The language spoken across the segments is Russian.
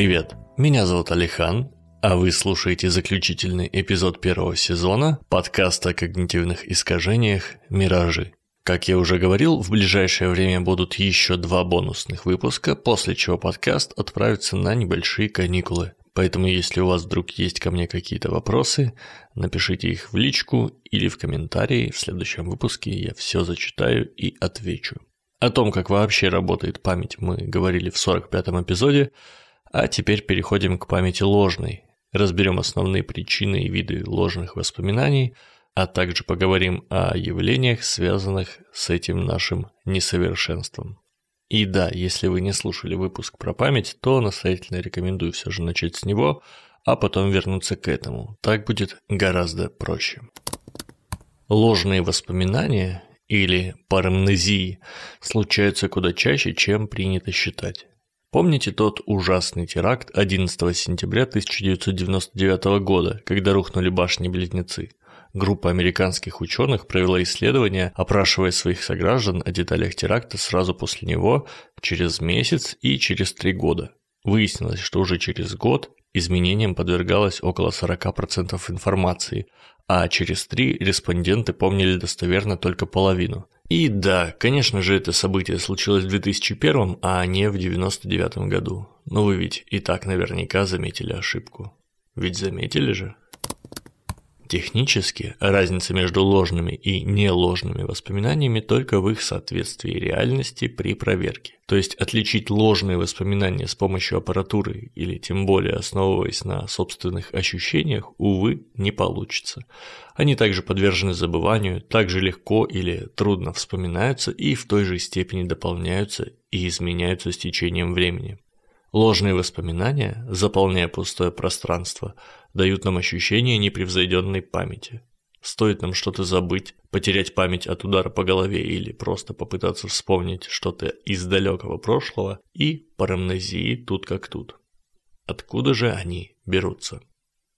Привет, меня зовут Алихан, а вы слушаете заключительный эпизод первого сезона подкаста о когнитивных искажениях «Миражи». Как я уже говорил, в ближайшее время будут еще два бонусных выпуска, после чего подкаст отправится на небольшие каникулы. Поэтому если у вас вдруг есть ко мне какие-то вопросы, напишите их в личку или в комментарии, в следующем выпуске я все зачитаю и отвечу. О том, как вообще работает память, мы говорили в 45-м эпизоде, а теперь переходим к памяти ложной. Разберем основные причины и виды ложных воспоминаний, а также поговорим о явлениях, связанных с этим нашим несовершенством. И да, если вы не слушали выпуск про память, то настоятельно рекомендую все же начать с него, а потом вернуться к этому. Так будет гораздо проще. Ложные воспоминания или парамнезии случаются куда чаще, чем принято считать. Помните тот ужасный теракт 11 сентября 1999 года, когда рухнули башни-близнецы? Группа американских ученых провела исследование, опрашивая своих сограждан о деталях теракта сразу после него, через месяц и через три года. Выяснилось, что уже через год изменениям подвергалось около 40% информации, а через три респонденты помнили достоверно только половину – и да, конечно же, это событие случилось в 2001, а не в 99 году. Но вы ведь и так наверняка заметили ошибку. Ведь заметили же? Технически разница между ложными и неложными воспоминаниями только в их соответствии реальности при проверке. То есть отличить ложные воспоминания с помощью аппаратуры или тем более основываясь на собственных ощущениях, увы, не получится. Они также подвержены забыванию, также легко или трудно вспоминаются и в той же степени дополняются и изменяются с течением времени. Ложные воспоминания, заполняя пустое пространство, дают нам ощущение непревзойденной памяти. Стоит нам что-то забыть, потерять память от удара по голове или просто попытаться вспомнить что-то из далекого прошлого, и парамнезии тут как тут. Откуда же они берутся?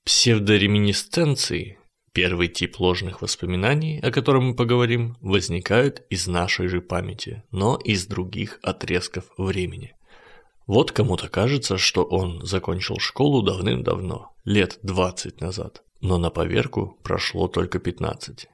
Псевдореминисценции, первый тип ложных воспоминаний, о котором мы поговорим, возникают из нашей же памяти, но из других отрезков времени – вот кому-то кажется, что он закончил школу давным-давно, лет 20 назад, но на поверку прошло только 15.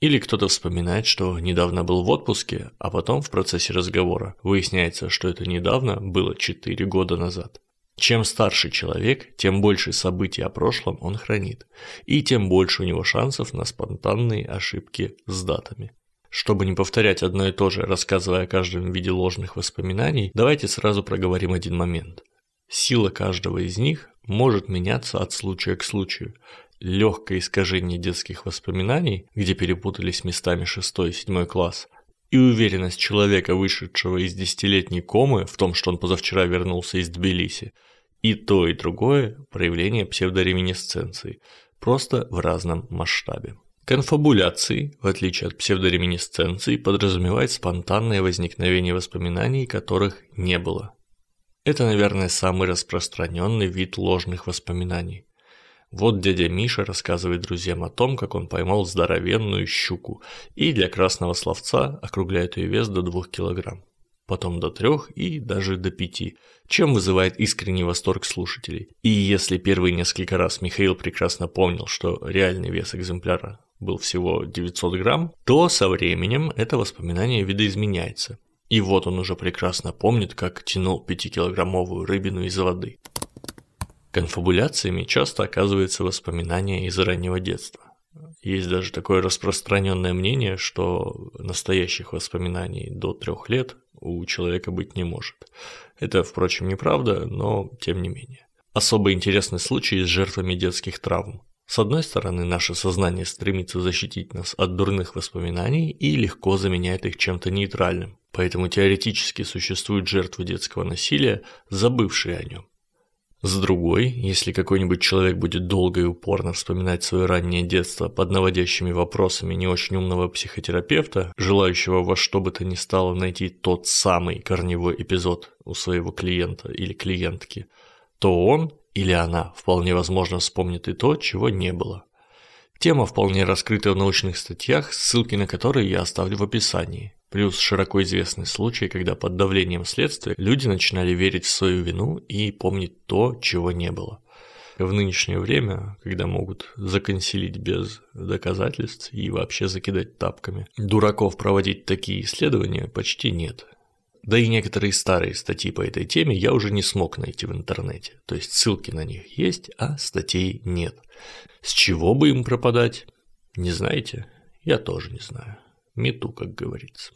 Или кто-то вспоминает, что недавно был в отпуске, а потом в процессе разговора выясняется, что это недавно было 4 года назад. Чем старше человек, тем больше событий о прошлом он хранит, и тем больше у него шансов на спонтанные ошибки с датами. Чтобы не повторять одно и то же, рассказывая о каждом виде ложных воспоминаний, давайте сразу проговорим один момент. Сила каждого из них может меняться от случая к случаю. Легкое искажение детских воспоминаний, где перепутались местами 6 и 7 класс, и уверенность человека, вышедшего из десятилетней комы в том, что он позавчера вернулся из Тбилиси, и то, и другое – проявление псевдореминесценции, просто в разном масштабе. Конфабуляции, в отличие от псевдореминисценции, подразумевает спонтанное возникновение воспоминаний, которых не было. Это, наверное, самый распространенный вид ложных воспоминаний. Вот дядя Миша рассказывает друзьям о том, как он поймал здоровенную щуку и для красного словца округляет ее вес до 2 килограмм потом до трех и даже до пяти, чем вызывает искренний восторг слушателей. И если первые несколько раз Михаил прекрасно помнил, что реальный вес экземпляра был всего 900 грамм, то со временем это воспоминание видоизменяется. И вот он уже прекрасно помнит, как тянул 5-килограммовую рыбину из воды. Конфабуляциями часто оказывается воспоминание из раннего детства. Есть даже такое распространенное мнение, что настоящих воспоминаний до трех лет у человека быть не может. Это, впрочем, неправда, но тем не менее. Особо интересный случай с жертвами детских травм. С одной стороны, наше сознание стремится защитить нас от дурных воспоминаний и легко заменяет их чем-то нейтральным. Поэтому теоретически существуют жертвы детского насилия, забывшие о нем. С другой, если какой-нибудь человек будет долго и упорно вспоминать свое раннее детство под наводящими вопросами не очень умного психотерапевта, желающего во что бы то ни стало найти тот самый корневой эпизод у своего клиента или клиентки, то он или она вполне возможно вспомнит и то, чего не было. Тема вполне раскрыта в научных статьях, ссылки на которые я оставлю в описании. Плюс широко известный случай, когда под давлением следствия люди начинали верить в свою вину и помнить то, чего не было. В нынешнее время, когда могут законсилить без доказательств и вообще закидать тапками, дураков проводить такие исследования почти нет. Да и некоторые старые статьи по этой теме я уже не смог найти в интернете. То есть ссылки на них есть, а статей нет. С чего бы им пропадать? Не знаете? Я тоже не знаю. Мету, как говорится.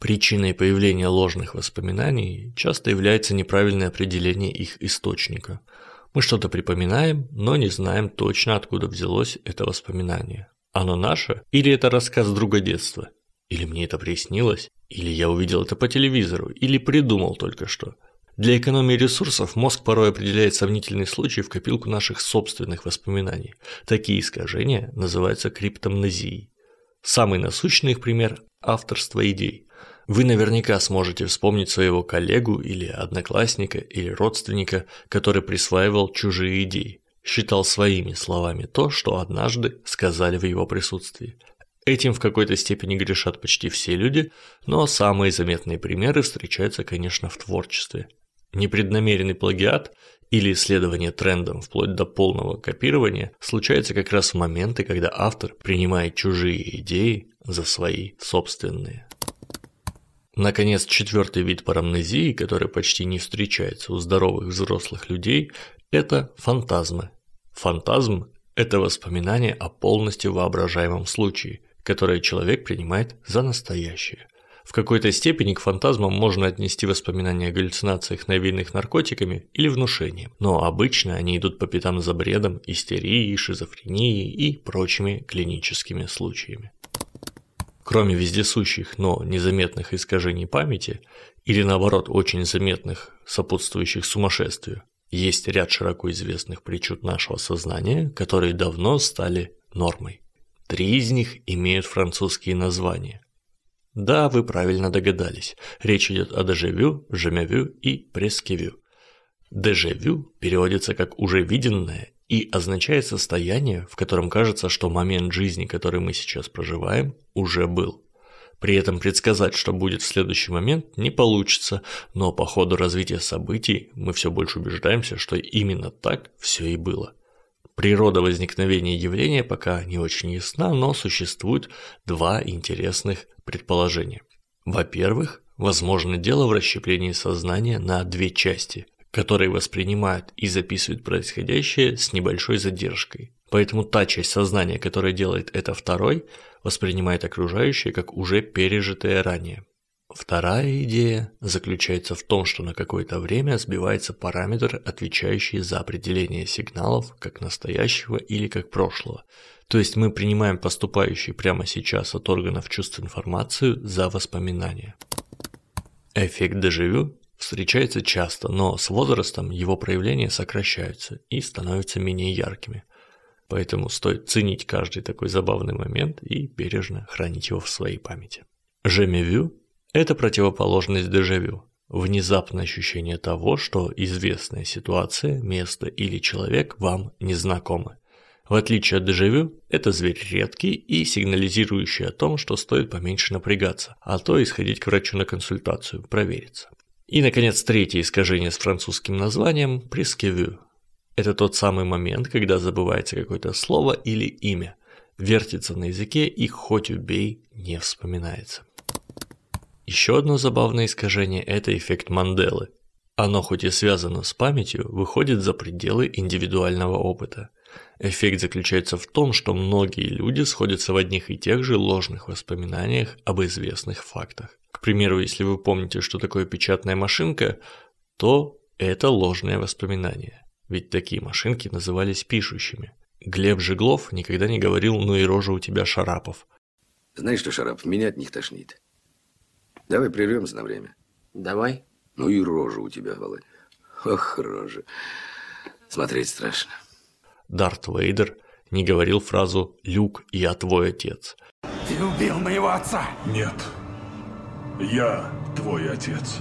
Причиной появления ложных воспоминаний часто является неправильное определение их источника. Мы что-то припоминаем, но не знаем точно, откуда взялось это воспоминание. Оно наше или это рассказ друга детства? Или мне это приснилось? Или я увидел это по телевизору? Или придумал только что? Для экономии ресурсов мозг порой определяет сомнительный случай в копилку наших собственных воспоминаний. Такие искажения называются криптомнезией. Самый насущный их пример – авторство идей. Вы наверняка сможете вспомнить своего коллегу или одноклассника или родственника, который присваивал чужие идеи, считал своими словами то, что однажды сказали в его присутствии. Этим в какой-то степени грешат почти все люди, но самые заметные примеры встречаются, конечно, в творчестве. Непреднамеренный плагиат или исследование трендом вплоть до полного копирования случается как раз в моменты, когда автор принимает чужие идеи за свои собственные. Наконец, четвертый вид парамнезии, который почти не встречается у здоровых взрослых людей, это фантазмы. Фантазм – это воспоминание о полностью воображаемом случае, которое человек принимает за настоящее. В какой-то степени к фантазмам можно отнести воспоминания о галлюцинациях, навеянных наркотиками или внушением, но обычно они идут по пятам за бредом, истерией, шизофренией и прочими клиническими случаями. Кроме вездесущих, но незаметных искажений памяти, или наоборот очень заметных, сопутствующих сумасшествию, есть ряд широко известных причуд нашего сознания, которые давно стали нормой. Три из них имеют французские названия. Да, вы правильно догадались. Речь идет о дежавю, жемявю и прескевю. Дежавю переводится как «уже виденное» и означает состояние, в котором кажется, что момент жизни, который мы сейчас проживаем, уже был. При этом предсказать, что будет в следующий момент, не получится, но по ходу развития событий мы все больше убеждаемся, что именно так все и было. Природа возникновения явления пока не очень ясна, но существует два интересных предположения. Во-первых, возможно дело в расщеплении сознания на две части, которые воспринимают и записывают происходящее с небольшой задержкой. Поэтому та часть сознания, которая делает это второй, воспринимает окружающее как уже пережитое ранее. Вторая идея заключается в том, что на какое-то время сбивается параметр, отвечающий за определение сигналов как настоящего или как прошлого. То есть мы принимаем поступающий прямо сейчас от органов чувств информацию за воспоминания. Эффект дежавю встречается часто, но с возрастом его проявления сокращаются и становятся менее яркими. Поэтому стоит ценить каждый такой забавный момент и бережно хранить его в своей памяти. Жемевю это противоположность дежавю. Внезапное ощущение того, что известная ситуация, место или человек вам не знакомы. В отличие от дежавю, это зверь редкий и сигнализирующий о том, что стоит поменьше напрягаться, а то исходить к врачу на консультацию, провериться. И, наконец, третье искажение с французским названием – прескевю. Это тот самый момент, когда забывается какое-то слово или имя, вертится на языке и хоть убей, не вспоминается. Еще одно забавное искажение – это эффект Манделы. Оно хоть и связано с памятью, выходит за пределы индивидуального опыта. Эффект заключается в том, что многие люди сходятся в одних и тех же ложных воспоминаниях об известных фактах. К примеру, если вы помните, что такое печатная машинка, то это ложное воспоминание. Ведь такие машинки назывались пишущими. Глеб Жеглов никогда не говорил «ну и рожа у тебя, Шарапов». Знаешь что, Шарапов, меня от них тошнит. Давай прервемся на время. Давай. Ну и рожа у тебя, Володя. Ох, рожа. Смотреть страшно. Дарт Вейдер не говорил фразу «Люк, я твой отец». Ты убил моего отца. Нет. Я твой отец.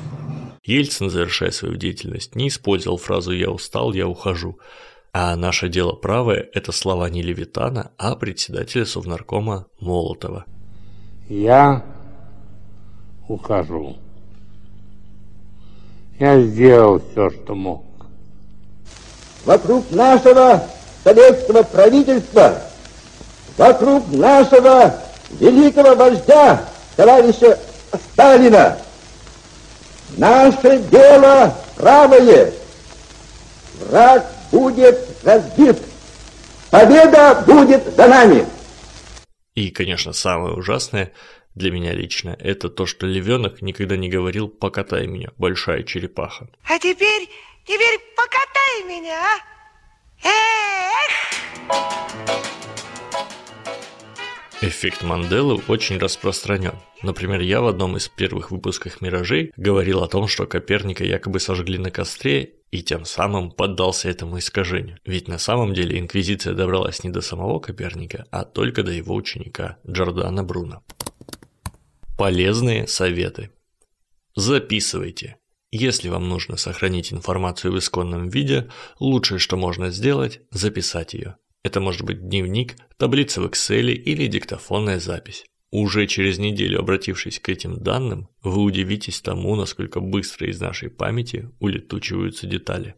Ельцин, завершая свою деятельность, не использовал фразу «я устал, я ухожу», а наше дело правое – это слова не Левитана, а председателя Совнаркома Молотова. Я ухожу. Я сделал все, что мог. Вокруг нашего советского правительства, вокруг нашего великого вождя, товарища Сталина, наше дело правое. Враг будет разбит. Победа будет за нами. И, конечно, самое ужасное для меня лично – это то, что львенок никогда не говорил «покатай меня, большая черепаха». А теперь, теперь покатай меня, а? Эх! Эффект Манделы очень распространен. Например, я в одном из первых выпусков «Миражей» говорил о том, что Коперника якобы сожгли на костре, и тем самым поддался этому искажению. Ведь на самом деле Инквизиция добралась не до самого Коперника, а только до его ученика Джордана Бруно. Полезные советы. Записывайте. Если вам нужно сохранить информацию в исконном виде, лучшее, что можно сделать, записать ее. Это может быть дневник, таблица в Excel или диктофонная запись. Уже через неделю, обратившись к этим данным, вы удивитесь тому, насколько быстро из нашей памяти улетучиваются детали.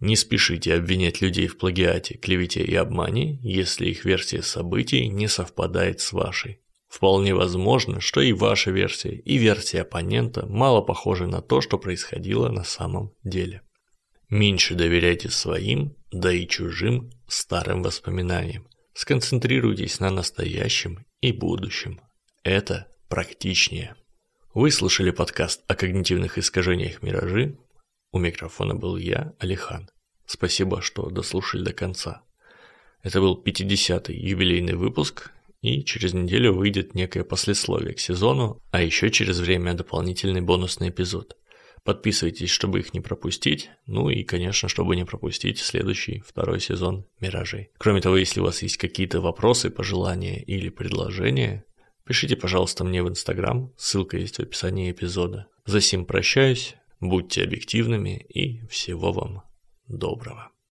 Не спешите обвинять людей в плагиате, клевете и обмане, если их версия событий не совпадает с вашей. Вполне возможно, что и ваша версия, и версия оппонента мало похожи на то, что происходило на самом деле. Меньше доверяйте своим, да и чужим старым воспоминаниям. Сконцентрируйтесь на настоящем и будущем. Это практичнее. Вы слушали подкаст о когнитивных искажениях «Миражи». У микрофона был я, Алихан. Спасибо, что дослушали до конца. Это был 50-й юбилейный выпуск, и через неделю выйдет некое послесловие к сезону, а еще через время дополнительный бонусный эпизод – Подписывайтесь, чтобы их не пропустить. Ну и, конечно, чтобы не пропустить следующий, второй сезон «Миражей». Кроме того, если у вас есть какие-то вопросы, пожелания или предложения, пишите, пожалуйста, мне в Инстаграм, ссылка есть в описании эпизода. За сим прощаюсь, будьте объективными и всего вам доброго.